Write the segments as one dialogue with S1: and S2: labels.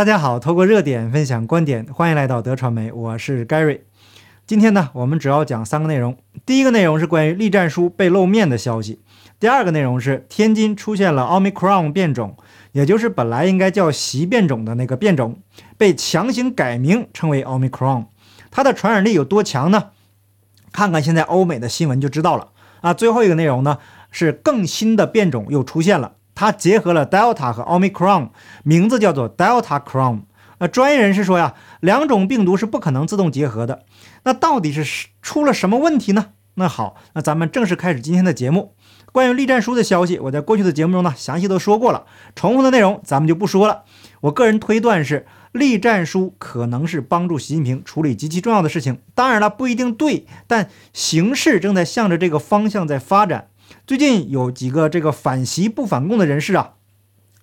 S1: 大家好，透过热点分享观点，欢迎来到德传媒，我是 Gary。今天呢，我们主要讲三个内容。第一个内容是关于栗战书被露面的消息。第二个内容是天津出现了 Omicron 变种，也就是本来应该叫习变种的那个变种，被强行改名称为 Omicron。它的传染力有多强呢？看看现在欧美的新闻就知道了啊。最后一个内容呢，是更新的变种又出现了，它结合了 Delta 和 Omicron，名字叫做 Delta Crown。那专业人士说呀，两种病毒是不可能自动结合的。那到底是出了什么问题呢？那好，那咱们正式开始今天的节目。关于栗战书的消息，我在过去的节目中呢详细都说过了，重复的内容咱们就不说了。我个人推断是，栗战书可能是帮助习近平处理极其重要的事情。当然了，不一定对，但形势正在向着这个方向在发展。最近有几个这个反习不反共的人士啊，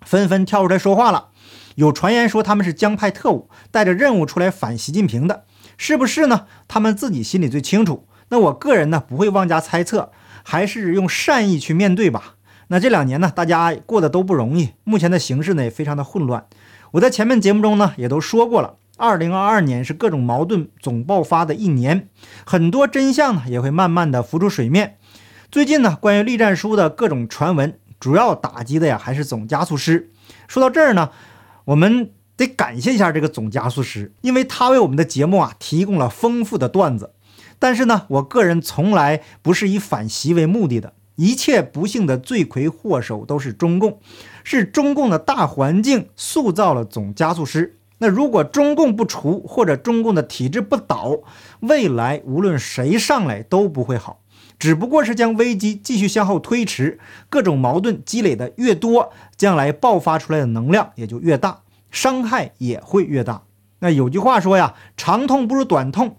S1: 纷纷跳出来说话了。有传言说他们是江派特务，带着任务出来反习近平的，是不是呢？他们自己心里最清楚。那我个人呢，不会妄加猜测，还是用善意去面对吧。那这两年呢，大家过得都不容易，目前的形势呢也非常的混乱。我在前面节目中呢也都说过了，二零二二年是各种矛盾总爆发的一年，很多真相呢也会慢慢的浮出水面。最近呢，关于栗战书的各种传闻，主要打击的呀还是总加速师。说到这儿呢。我们得感谢一下这个总加速师，因为他为我们的节目啊提供了丰富的段子。但是呢，我个人从来不是以反袭为目的的，一切不幸的罪魁祸首都是中共，是中共的大环境塑造了总加速师。那如果中共不除，或者中共的体制不倒，未来无论谁上来都不会好，只不过是将危机继续向后推迟，各种矛盾积累的越多。将来爆发出来的能量也就越大，伤害也会越大。那有句话说呀，长痛不如短痛。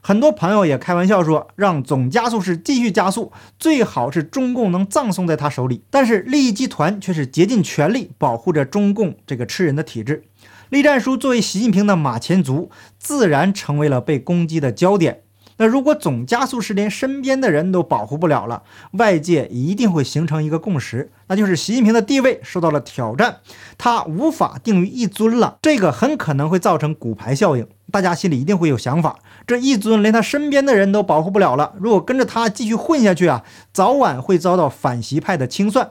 S1: 很多朋友也开玩笑说，让总加速师继续加速，最好是中共能葬送在他手里。但是利益集团却是竭尽全力保护着中共这个吃人的体制。栗战书作为习近平的马前卒，自然成为了被攻击的焦点。那如果总加速师连身边的人都保护不了了，外界一定会形成一个共识，那就是习近平的地位受到了挑战，他无法定于一尊了。这个很可能会造成骨牌效应，大家心里一定会有想法。这一尊连他身边的人都保护不了了，如果跟着他继续混下去啊，早晚会遭到反习派的清算。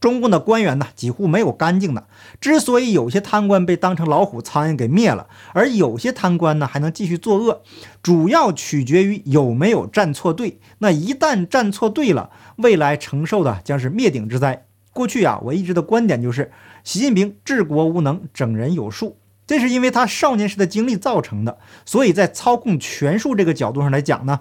S1: 中共的官员呢，几乎没有干净的。之所以有些贪官被当成老虎、苍蝇给灭了，而有些贪官呢还能继续作恶，主要取决于有没有站错队。那一旦站错队了，未来承受的将是灭顶之灾。过去啊，我一直的观点就是，习近平治国无能，整人有术，这是因为他少年时的经历造成的。所以在操控权术这个角度上来讲呢。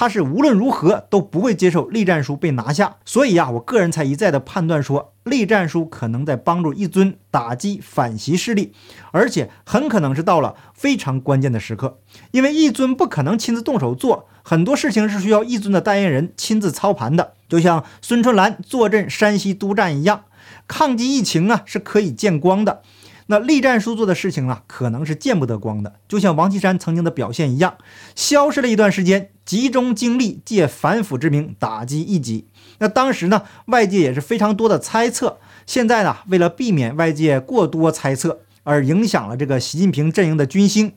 S1: 他是无论如何都不会接受栗战书被拿下，所以呀，我个人才一再的判断说，栗战书可能在帮助一尊打击反袭势力，而且很可能是到了非常关键的时刻，因为一尊不可能亲自动手做很多事情，是需要一尊的代言人亲自操盘的，就像孙春兰坐镇山西督战一样，抗击疫情啊是可以见光的。那栗战书做的事情呢，可能是见不得光的，就像王岐山曾经的表现一样，消失了一段时间，集中精力借反腐之名打击异己。那当时呢，外界也是非常多的猜测。现在呢，为了避免外界过多猜测而影响了这个习近平阵营的军心，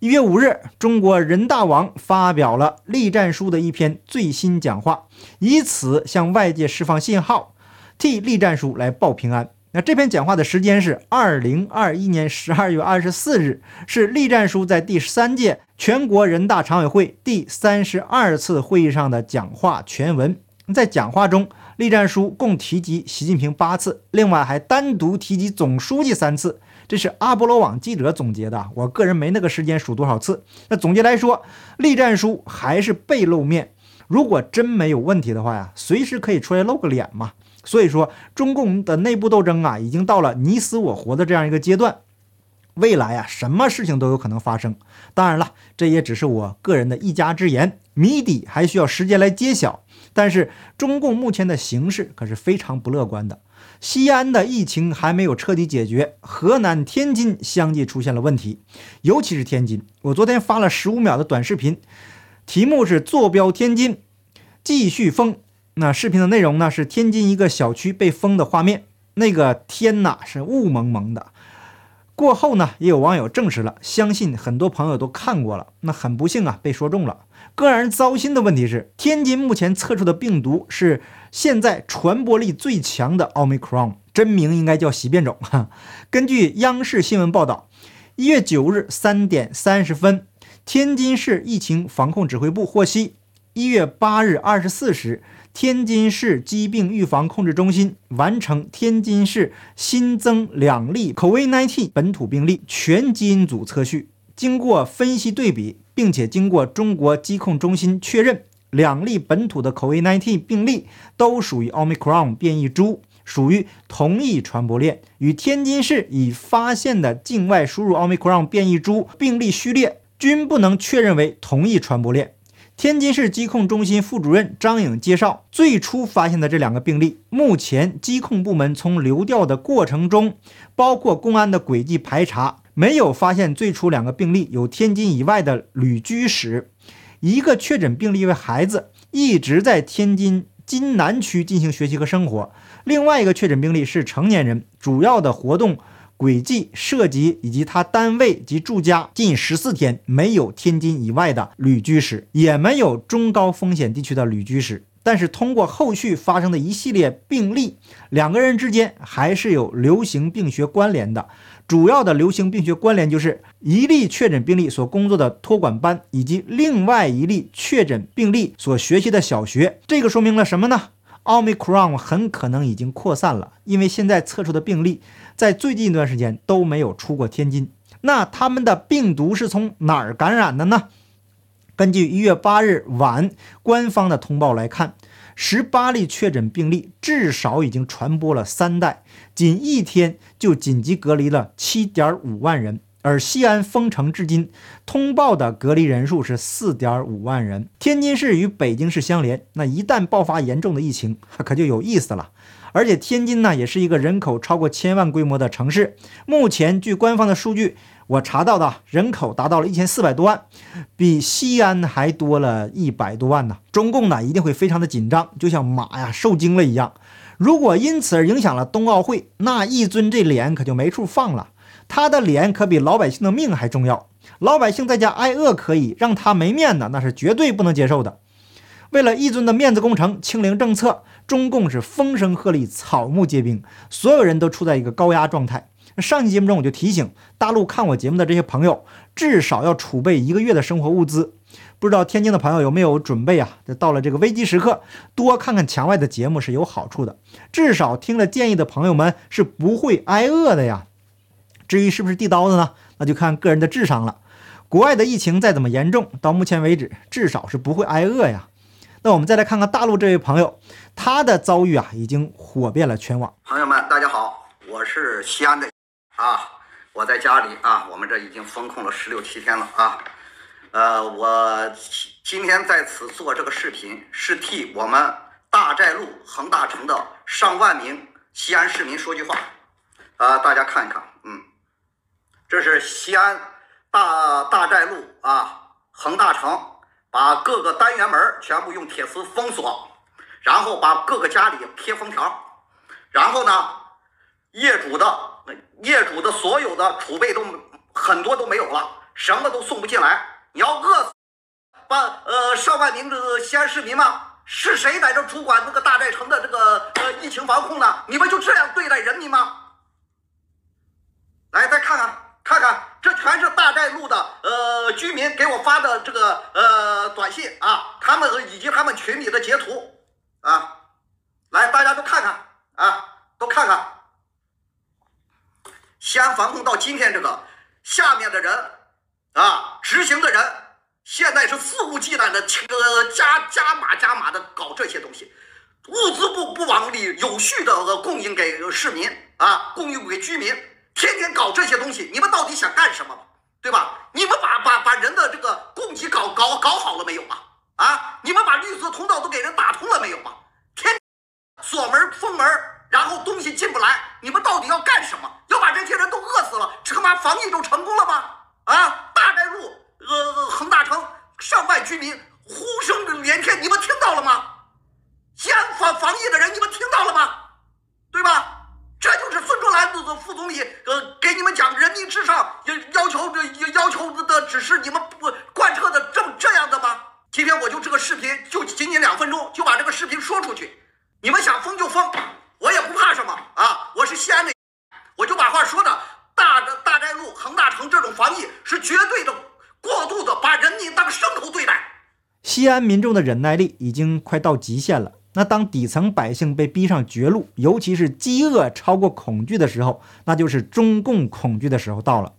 S1: 一月五日，中国人大网发表了栗战书的一篇最新讲话，以此向外界释放信号，替栗战书来报平安。那这篇讲话的时间是二零二一年十二月二十四日，是栗战书在第三届全国人大常委会第三十二次会议上的讲话全文。在讲话中，栗战书共提及习近平八次，另外还单独提及总书记三次。这是阿波罗网记者总结的，我个人没那个时间数多少次。那总结来说，栗战书还是被露面。如果真没有问题的话呀，随时可以出来露个脸嘛。所以说，中共的内部斗争啊，已经到了你死我活的这样一个阶段。未来啊，什么事情都有可能发生。当然了，这也只是我个人的一家之言，谜底还需要时间来揭晓。但是，中共目前的形势可是非常不乐观的。西安的疫情还没有彻底解决，河南、天津相继出现了问题，尤其是天津。我昨天发了十五秒的短视频，题目是“坐标天津，继续封”。那视频的内容呢？是天津一个小区被封的画面。那个天呐，是雾蒙蒙的，过后呢，也有网友证实了，相信很多朋友都看过了。那很不幸啊，被说中了。更让人糟心的问题是，天津目前测出的病毒是现在传播力最强的奥密克戎，真名应该叫习变种。哈，根据央视新闻报道，一月九日三点三十分，天津市疫情防控指挥部获悉，一月八日二十四时。天津市疾病预防控制中心完成天津市新增两例 COVID-19 本土病例全基因组测序，经过分析对比，并且经过中国疾控中心确认，两例本土的 COVID-19 病例都属于奥密克戎变异株，属于同一传播链，与天津市已发现的境外输入奥密克戎变异株病例序列均不能确认为同一传播链。天津市疾控中心副主任张颖介绍，最初发现的这两个病例，目前疾控部门从流调的过程中，包括公安的轨迹排查，没有发现最初两个病例有天津以外的旅居史。一个确诊病例为孩子，一直在天津津南区进行学习和生活；另外一个确诊病例是成年人，主要的活动。轨迹涉及以及他单位及住家近十四天没有天津以外的旅居史，也没有中高风险地区的旅居史。但是通过后续发生的一系列病例，两个人之间还是有流行病学关联的。主要的流行病学关联就是一例确诊病例所工作的托管班，以及另外一例确诊病例所学习的小学。这个说明了什么呢？奥密克戎很可能已经扩散了，因为现在测出的病例。在最近一段时间都没有出过天津，那他们的病毒是从哪儿感染的呢？根据一月八日晚官方的通报来看，十八例确诊病例至少已经传播了三代，仅一天就紧急隔离了七点五万人。而西安封城至今，通报的隔离人数是四点五万人。天津市与北京市相连，那一旦爆发严重的疫情，可就有意思了。而且天津呢，也是一个人口超过千万规模的城市。目前据官方的数据，我查到的人口达到了一千四百多万，比西安还多了一百多万呢。中共呢一定会非常的紧张，就像马呀受惊了一样。如果因此而影响了冬奥会，那一尊这脸可就没处放了。他的脸可比老百姓的命还重要。老百姓在家挨饿可以，让他没面子那是绝对不能接受的。为了一尊的面子工程，清零政策。中共是风声鹤唳，草木皆兵，所有人都处在一个高压状态。上期节目中我就提醒大陆看我节目的这些朋友，至少要储备一个月的生活物资。不知道天津的朋友有没有准备啊？这到了这个危机时刻，多看看墙外的节目是有好处的。至少听了建议的朋友们是不会挨饿的呀。至于是不是递刀子呢？那就看个人的智商了。国外的疫情再怎么严重，到目前为止至少是不会挨饿呀。那我们再来看看大陆这位朋友，他的遭遇啊，已经火遍了全网。
S2: 朋友们，大家好，我是西安的啊，我在家里啊，我们这已经封控了十六七天了啊。呃，我今天在此做这个视频，是替我们大寨路恒大城的上万名西安市民说句话啊，大家看一看，这是西安大大寨路啊，恒大城。把各个单元门全部用铁丝封锁，然后把各个家里贴封条，然后呢，业主的业主的所有的储备都很多都没有了，什么都送不进来。你要饿死，把呃上万名的西安市民吗？是谁在这主管这个大寨城的这个呃疫情防控呢？你们就这样对待人民吗？来，再看看。看看，这全是大寨路的呃居民给我发的这个呃短信啊，他们以及他们群里的截图啊，来，大家都看看啊，都看看。西安防控到今天，这个下面的人啊，执行的人现在是肆无忌惮的呃加加码加码的搞这些东西，物资不不往里有序的供应给市民啊，供应给居民。天天搞这些东西，你们到底想干什么？对吧？你们把把把人的这个供给搞搞搞好了没有啊？啊，你们把绿色通道都给人打通了没有啊？天锁门封门，然后东西进不来，你们到底要干什么？要把这些人都饿死了，这他妈防疫就成功了吗？啊，大概率呃恒大城上万居民呼声连天，你们听到了吗？西安防防疫的人，你们听到了吗？对吧？这就是孙春兰的副总理呃给你们讲人民至上要要求的要求的指示，你们不贯彻的这么这样的吗？今天我就这个视频就仅仅两分钟就把这个视频说出去，你们想封就封，我也不怕什么啊！我是西安的，我就把话说的大大寨路、恒大城这种防疫是绝对的过度的把人民当牲口对待。
S1: 西安民众的忍耐力已经快到极限了。那当底层百姓被逼上绝路，尤其是饥饿超过恐惧的时候，那就是中共恐惧的时候到了。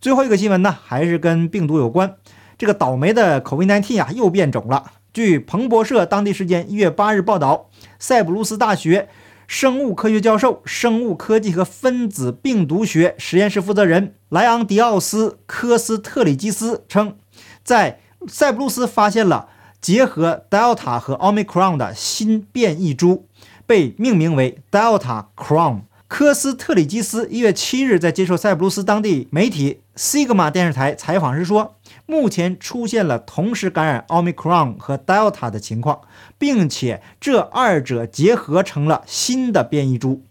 S1: 最后一个新闻呢，还是跟病毒有关。这个倒霉的 COVID-19 啊，又变种了。据彭博社当地时间一月八日报道，塞浦路斯大学生物科学教授、生物科技和分子病毒学实验室负责人莱昂迪奥斯科斯特里基斯称，在塞浦路斯发现了。结合 Delta 和 Omicron 的新变异株，被命名为 Delta Cron。科斯特里基斯一月七日在接受塞浦路斯当地媒体 Sigma 电视台采访时说，目前出现了同时感染 Omicron 和 Delta 的情况，并且这二者结合成了新的变异株。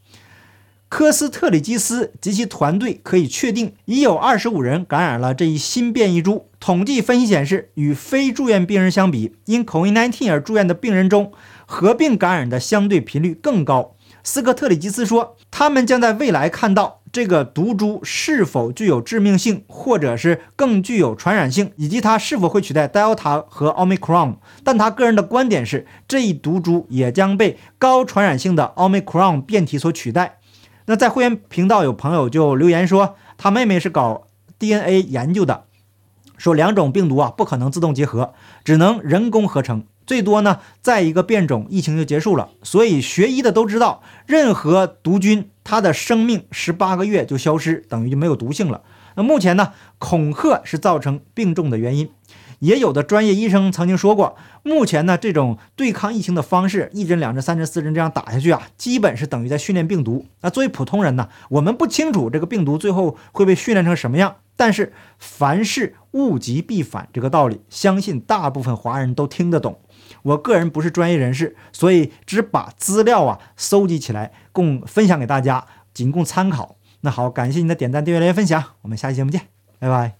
S1: 科斯特里基斯及其团队可以确定，已有二十五人感染了这一新变异株。统计分析显示，与非住院病人相比，因 COVID-19 而住院的病人中，合并感染的相对频率更高。斯科特里基斯说，他们将在未来看到这个毒株是否具有致命性，或者是更具有传染性，以及它是否会取代 Delta 和 Omicron。但他个人的观点是，这一毒株也将被高传染性的 Omicron 变体所取代。那在会员频道有朋友就留言说，他妹妹是搞 DNA 研究的，说两种病毒啊不可能自动结合，只能人工合成，最多呢再一个变种，疫情就结束了。所以学医的都知道，任何毒菌它的生命十八个月就消失，等于就没有毒性了。那目前呢，恐吓是造成病重的原因。也有的专业医生曾经说过，目前呢这种对抗疫情的方式，一针、两针、三针、四针这样打下去啊，基本是等于在训练病毒。那作为普通人呢，我们不清楚这个病毒最后会被训练成什么样。但是凡事物极必反这个道理，相信大部分华人都听得懂。我个人不是专业人士，所以只把资料啊收集起来，供分享给大家，仅供参考。那好，感谢您的点赞、订阅、留言、分享，我们下期节目见，拜拜。